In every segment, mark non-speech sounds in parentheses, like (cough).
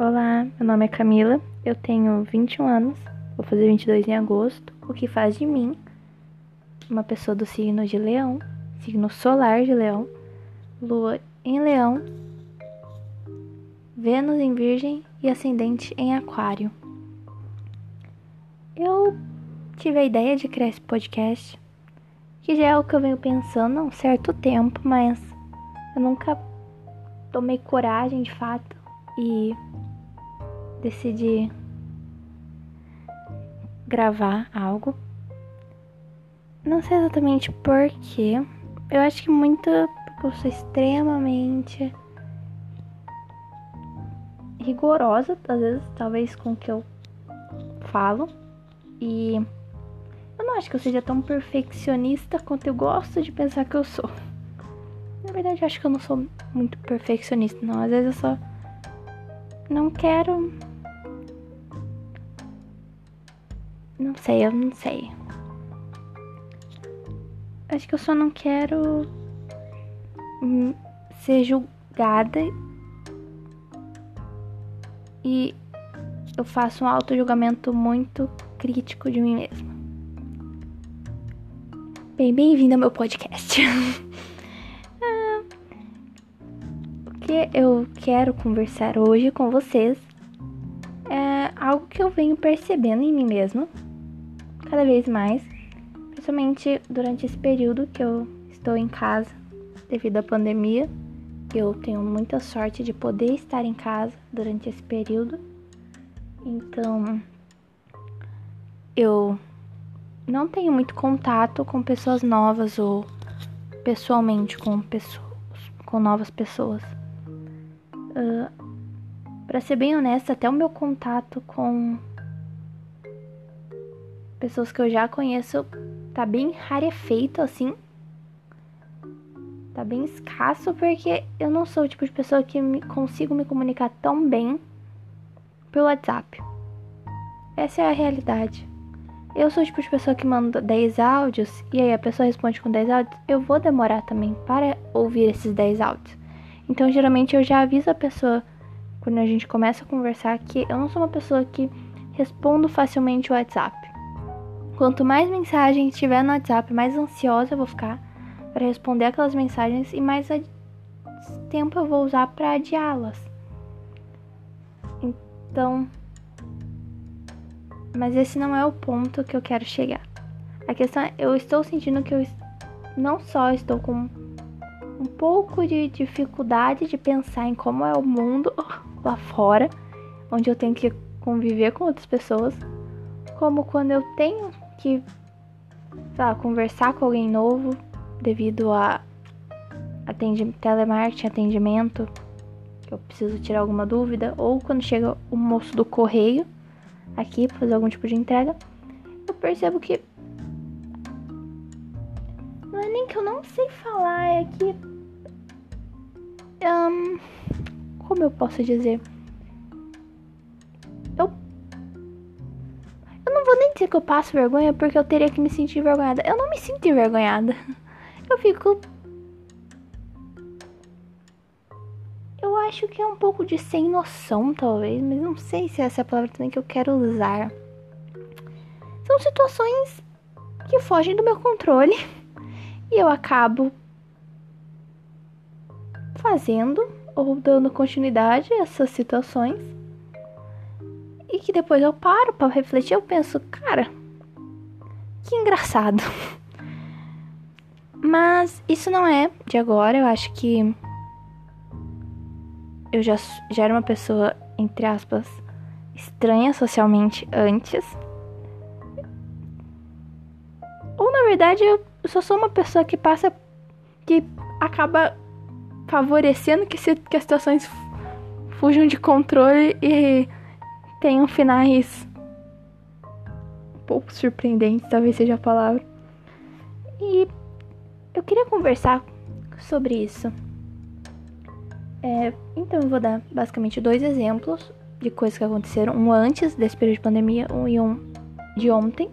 Olá, meu nome é Camila, eu tenho 21 anos, vou fazer 22 em agosto, o que faz de mim uma pessoa do signo de Leão, signo solar de Leão, Lua em Leão, Vênus em Virgem e Ascendente em Aquário. Eu tive a ideia de criar esse podcast, que já é o que eu venho pensando há um certo tempo, mas eu nunca tomei coragem de fato e decidi gravar algo. Não sei exatamente porquê. Eu acho que muito porque eu sou extremamente rigorosa, às vezes, talvez com o que eu falo. E eu não acho que eu seja tão perfeccionista quanto eu gosto de pensar que eu sou. Na verdade, eu acho que eu não sou muito perfeccionista, não. Às vezes eu só não quero. Não sei, eu não sei. Acho que eu só não quero ser julgada e eu faço um auto-julgamento muito crítico de mim mesma. Bem, bem-vindo ao meu podcast. (laughs) Ah, o que eu quero conversar hoje com vocês é algo que eu venho percebendo em mim mesma cada vez mais, principalmente durante esse período que eu estou em casa devido à pandemia. Eu tenho muita sorte de poder estar em casa durante esse período. Então, eu não tenho muito contato com pessoas novas ou pessoalmente com pessoas, com novas pessoas. Uh, para ser bem honesta, até o meu contato com pessoas que eu já conheço tá bem rarefeito assim tá bem escasso porque eu não sou o tipo de pessoa que me, consigo me comunicar tão bem pelo WhatsApp. Essa é a realidade. Eu sou o tipo de pessoa que manda 10 áudios e aí a pessoa responde com 10 áudios, eu vou demorar também para ouvir esses 10 áudios. Então, geralmente eu já aviso a pessoa quando a gente começa a conversar que eu não sou uma pessoa que respondo facilmente o WhatsApp. Quanto mais mensagens tiver no WhatsApp, mais ansiosa eu vou ficar para responder aquelas mensagens e mais tempo eu vou usar para adiá-las. Então, mas esse não é o ponto que eu quero chegar. A questão é, eu estou sentindo que eu não só estou com um pouco de dificuldade de pensar em como é o mundo (laughs) lá fora, onde eu tenho que conviver com outras pessoas, como quando eu tenho que lá, conversar com alguém novo, devido a atendimento, telemarketing, atendimento, que eu preciso tirar alguma dúvida, ou quando chega o moço do correio aqui para fazer algum tipo de entrega, eu percebo que não é nem que eu não sei falar, é que um, como eu posso dizer? Que eu passo vergonha porque eu teria que me sentir envergonhada. Eu não me sinto envergonhada. Eu fico. Eu acho que é um pouco de sem noção, talvez, mas não sei se essa é a palavra também que eu quero usar. São situações que fogem do meu controle e eu acabo fazendo ou dando continuidade a essas situações que depois eu paro para refletir, eu penso, cara, que engraçado. Mas isso não é de agora, eu acho que eu já, já era uma pessoa, entre aspas, estranha socialmente antes. Ou na verdade eu só sou uma pessoa que passa. que acaba favorecendo que, se, que as situações fujam de controle e tenham finais um pouco surpreendentes, talvez seja a palavra. E eu queria conversar sobre isso. É, então eu vou dar basicamente dois exemplos de coisas que aconteceram, um antes desse período de pandemia um e um de ontem.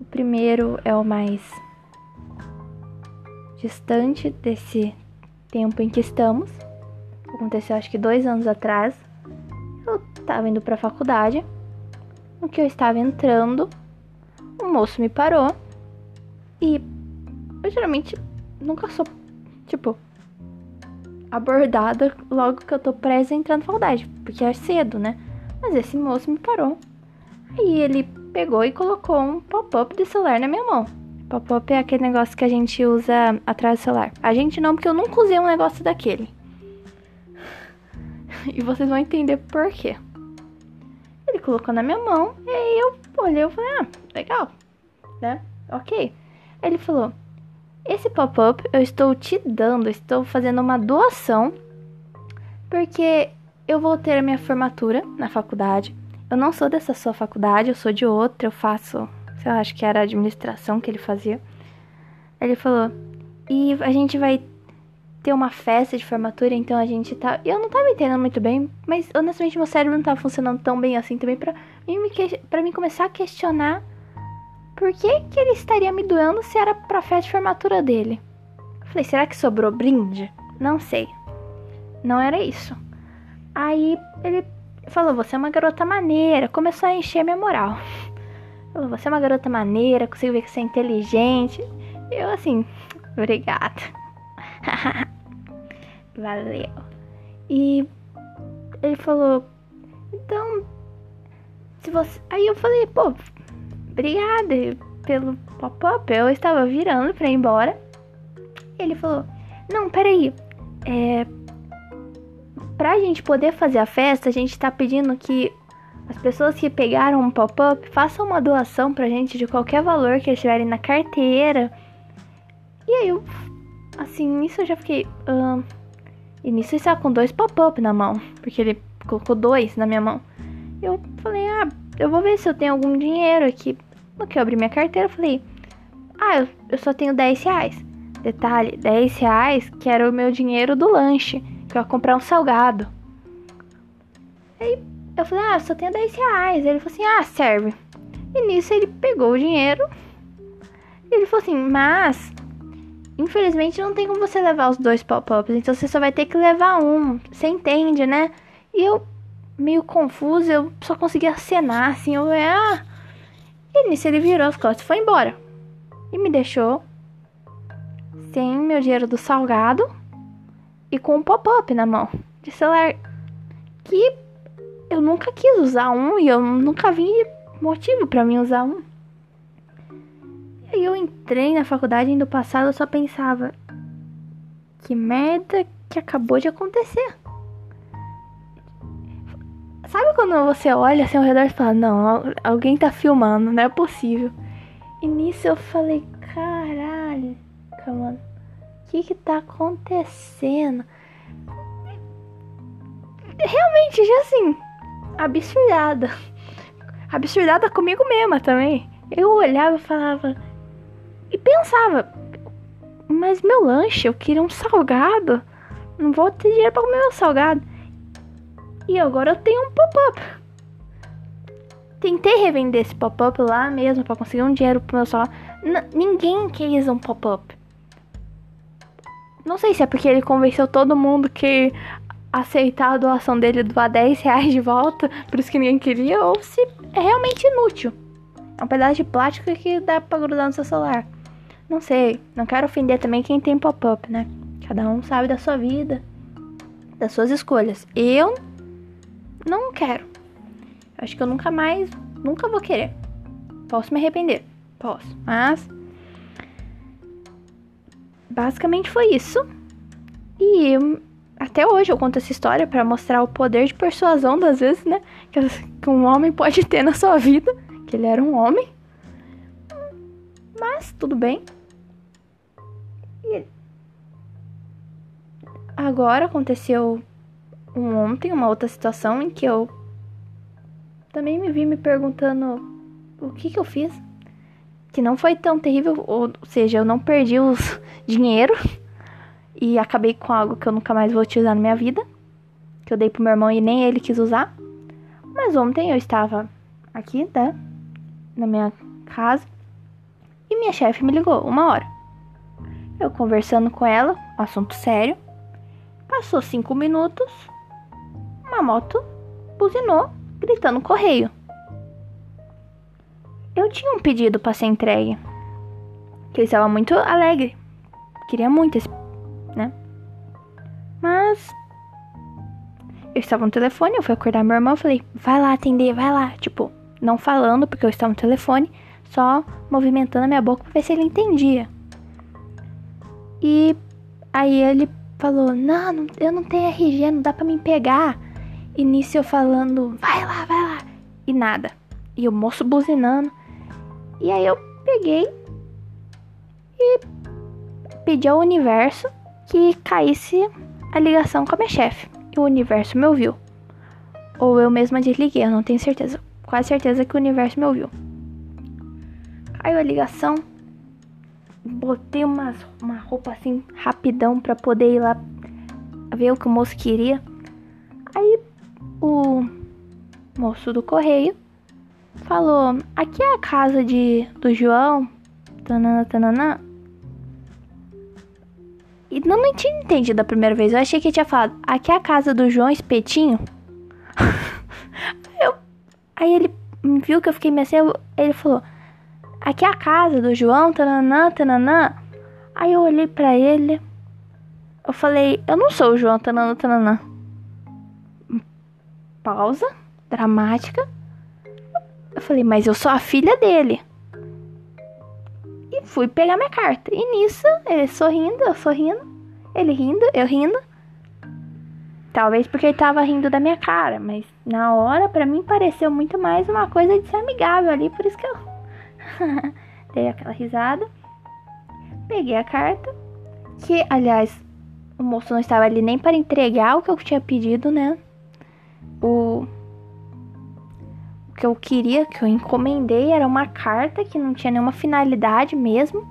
O primeiro é o mais distante desse tempo em que estamos. Aconteceu acho que dois anos atrás. Eu tava indo pra faculdade. No que eu estava entrando, um moço me parou. E eu geralmente nunca sou, tipo, abordada logo que eu tô presa entrando na faculdade, porque é cedo, né? Mas esse moço me parou. Aí ele pegou e colocou um pop-up de celular na minha mão. Pop-up é aquele negócio que a gente usa atrás do celular. A gente não, porque eu nunca usei um negócio daquele. (laughs) E vocês vão entender por quê. Ele colocou na minha mão e aí eu olhei e falei, ah, legal, né? Ok. Ele falou, esse pop-up eu estou te dando, estou fazendo uma doação, porque eu vou ter a minha formatura na faculdade. Eu não sou dessa sua faculdade, eu sou de outra, eu faço, sei lá, acho que era administração que ele fazia. Ele falou, e a gente vai ter uma festa de formatura, então a gente tá. Eu não tava entendendo muito bem, mas honestamente meu cérebro não tava funcionando tão bem assim também pra mim, pra mim começar a questionar por que, que ele estaria me doando se era pra festa de formatura dele? Falei, será que sobrou brinde? Não sei. Não era isso. Aí ele falou, você é uma garota maneira. Começou a encher minha moral. (laughs) Falou, você é uma garota maneira, consigo ver que você é inteligente. Eu assim, (laughs) obrigada. (laughs) Valeu. E ele falou, então, se você. Aí eu falei, pô, obrigada pelo pop-up. Eu estava virando pra ir embora. Ele falou: Não, peraí. É. Pra gente poder fazer a festa, a gente tá pedindo que as pessoas que pegaram um pop-up façam uma doação pra gente de qualquer valor que eles tiverem na carteira. E aí eu. Assim, nisso eu já fiquei. Uh, e nisso ele estava com dois pop-up na mão. Porque ele colocou dois na minha mão. Eu falei, ah, eu vou ver se eu tenho algum dinheiro aqui. No que eu abri minha carteira, eu falei, ah, eu, eu só tenho 10 reais. Detalhe, 10 reais que era o meu dinheiro do lanche, que eu ia comprar um salgado. Aí eu falei, ah, eu só tenho 10 reais. Ele falou assim, ah, serve. E nisso ele pegou o dinheiro. Ele falou assim, mas infelizmente não tem como você levar os dois pop-ups, então você só vai ter que levar um. Você entende, né? E eu meio confuso, eu só consegui acenar, assim, eu, ah. E nisso ele virou as costas e foi embora. E me deixou sem meu dinheiro do salgado e com um pop-up na mão de celular que eu nunca quis usar um e eu nunca vi motivo para mim usar um. E aí eu entrei na faculdade do passado, eu só pensava que merda que acabou de acontecer. Sabe quando você olha assim ao redor e fala, não, alguém tá filmando, não é possível. E nisso eu falei, caralho, mano, o que que tá acontecendo? Realmente, já assim, absurdada. Absurdada comigo mesma também. Eu olhava e falava. E pensava, mas meu lanche, eu queria um salgado. Não vou ter dinheiro pra comer meu salgado. E agora eu tenho um pop-up. Tentei revender esse pop-up lá mesmo para conseguir um dinheiro pro meu. N ninguém quis um pop-up. Não sei se é porque ele convenceu todo mundo que aceitar a doação dele doar 10 reais de volta, por isso que ninguém queria, ou se é realmente inútil. É um pedaço de plástico que dá pra grudar no seu celular. Não sei, não quero ofender também quem tem pop-up, né? Cada um sabe da sua vida, das suas escolhas. Eu não quero. Acho que eu nunca mais, nunca vou querer. Posso me arrepender, posso, mas basicamente foi isso. E até hoje eu conto essa história para mostrar o poder de persuasão das vezes, né, que um homem pode ter na sua vida, que ele era um homem. Mas tudo bem. Agora aconteceu um ontem uma outra situação em que eu também me vi me perguntando o que que eu fiz. Que não foi tão terrível, ou seja, eu não perdi os (laughs) dinheiro e acabei com algo que eu nunca mais vou utilizar na minha vida, que eu dei pro meu irmão e nem ele quis usar. Mas ontem eu estava aqui, né, na minha casa, e minha chefe me ligou uma hora. Eu conversando com ela, assunto sério. Passou cinco minutos, uma moto buzinou, gritando correio. Eu tinha um pedido para ser entregue. Que eu estava muito alegre. Queria muito esse, né? Mas eu estava no telefone, eu fui acordar meu irmão, falei: "Vai lá atender, vai lá". Tipo, não falando porque eu estava no telefone, só movimentando a minha boca para ver se ele entendia. E aí ele falou: "Não, eu não tenho RG, não dá para me pegar". Nisso eu falando: "Vai lá, vai lá". E nada. E o moço buzinando. E aí eu peguei e pedi ao universo que caísse a ligação com a minha chefe. E o universo me ouviu. Ou eu mesma desliguei, eu não tenho certeza. Quase certeza que o universo me ouviu. Caiu a ligação. Botei uma, uma roupa assim, rapidão, pra poder ir lá ver o que o moço queria. Aí o moço do correio falou: Aqui é a casa de do João. Tanana, tanana. E não, não tinha entendido da primeira vez. Eu achei que ele tinha falado: Aqui é a casa do João Espetinho. (laughs) eu, aí ele viu que eu fiquei meio assim. Ele falou: Aqui é a casa do João. Tananã, tananã. Aí eu olhei pra ele. Eu falei: Eu não sou o João. Tananã, tananã. Pausa dramática. Eu falei, mas eu sou a filha dele. E fui pegar minha carta. E nisso, ele sorrindo, eu sorrindo. Ele rindo, eu rindo. Talvez porque ele tava rindo da minha cara, mas na hora, para mim, pareceu muito mais uma coisa de ser amigável ali, por isso que eu (laughs) dei aquela risada. Peguei a carta, que, aliás, o moço não estava ali nem para entregar o que eu tinha pedido, né? O que eu queria, que eu encomendei, era uma carta que não tinha nenhuma finalidade mesmo.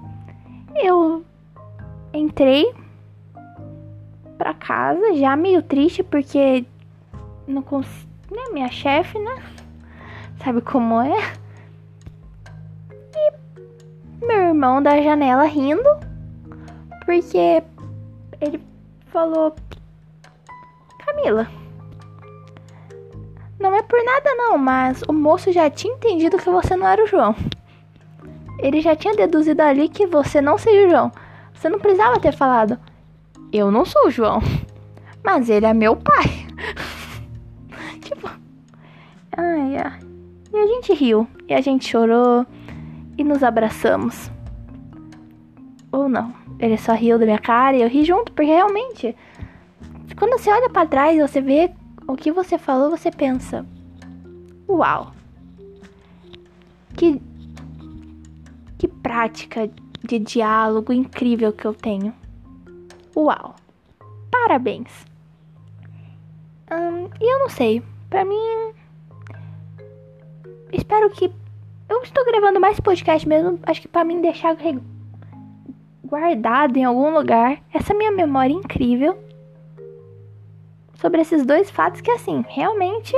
Eu entrei para casa já meio triste porque não consigo, né, minha chefe, né? Sabe como é? Meu irmão da janela rindo porque ele falou: "Camila, não é por nada não, mas o moço já tinha entendido que você não era o João. Ele já tinha deduzido ali que você não seria o João. Você não precisava ter falado, eu não sou o João, mas ele é meu pai. (laughs) tipo, ai, ai. E a gente riu, e a gente chorou, e nos abraçamos. Ou não, ele só riu da minha cara e eu ri junto, porque realmente, quando você olha para trás, você vê o que você falou, você pensa: Uau! Que, que prática de diálogo incrível que eu tenho. Uau! Parabéns! Hum, e eu não sei, pra mim. Espero que. Eu estou gravando mais podcast mesmo, acho que para mim deixar guardado em algum lugar essa minha memória incrível sobre esses dois fatos que, assim, realmente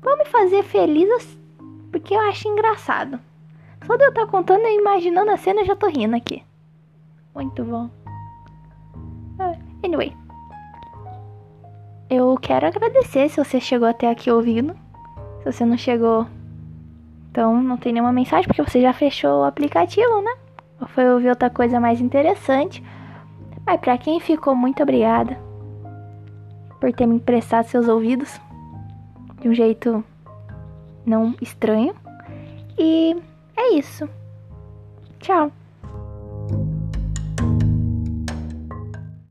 vão me fazer feliz porque eu acho engraçado. Só de eu estar contando e imaginando a cena, eu já tô rindo aqui. Muito bom. Ah, anyway. Eu quero agradecer se você chegou até aqui ouvindo. Se você não chegou, então não tem nenhuma mensagem, porque você já fechou o aplicativo, né? Ou foi ouvir outra coisa mais interessante. Mas pra quem ficou, muito obrigada por ter me emprestado seus ouvidos de um jeito não estranho. E é isso. Tchau.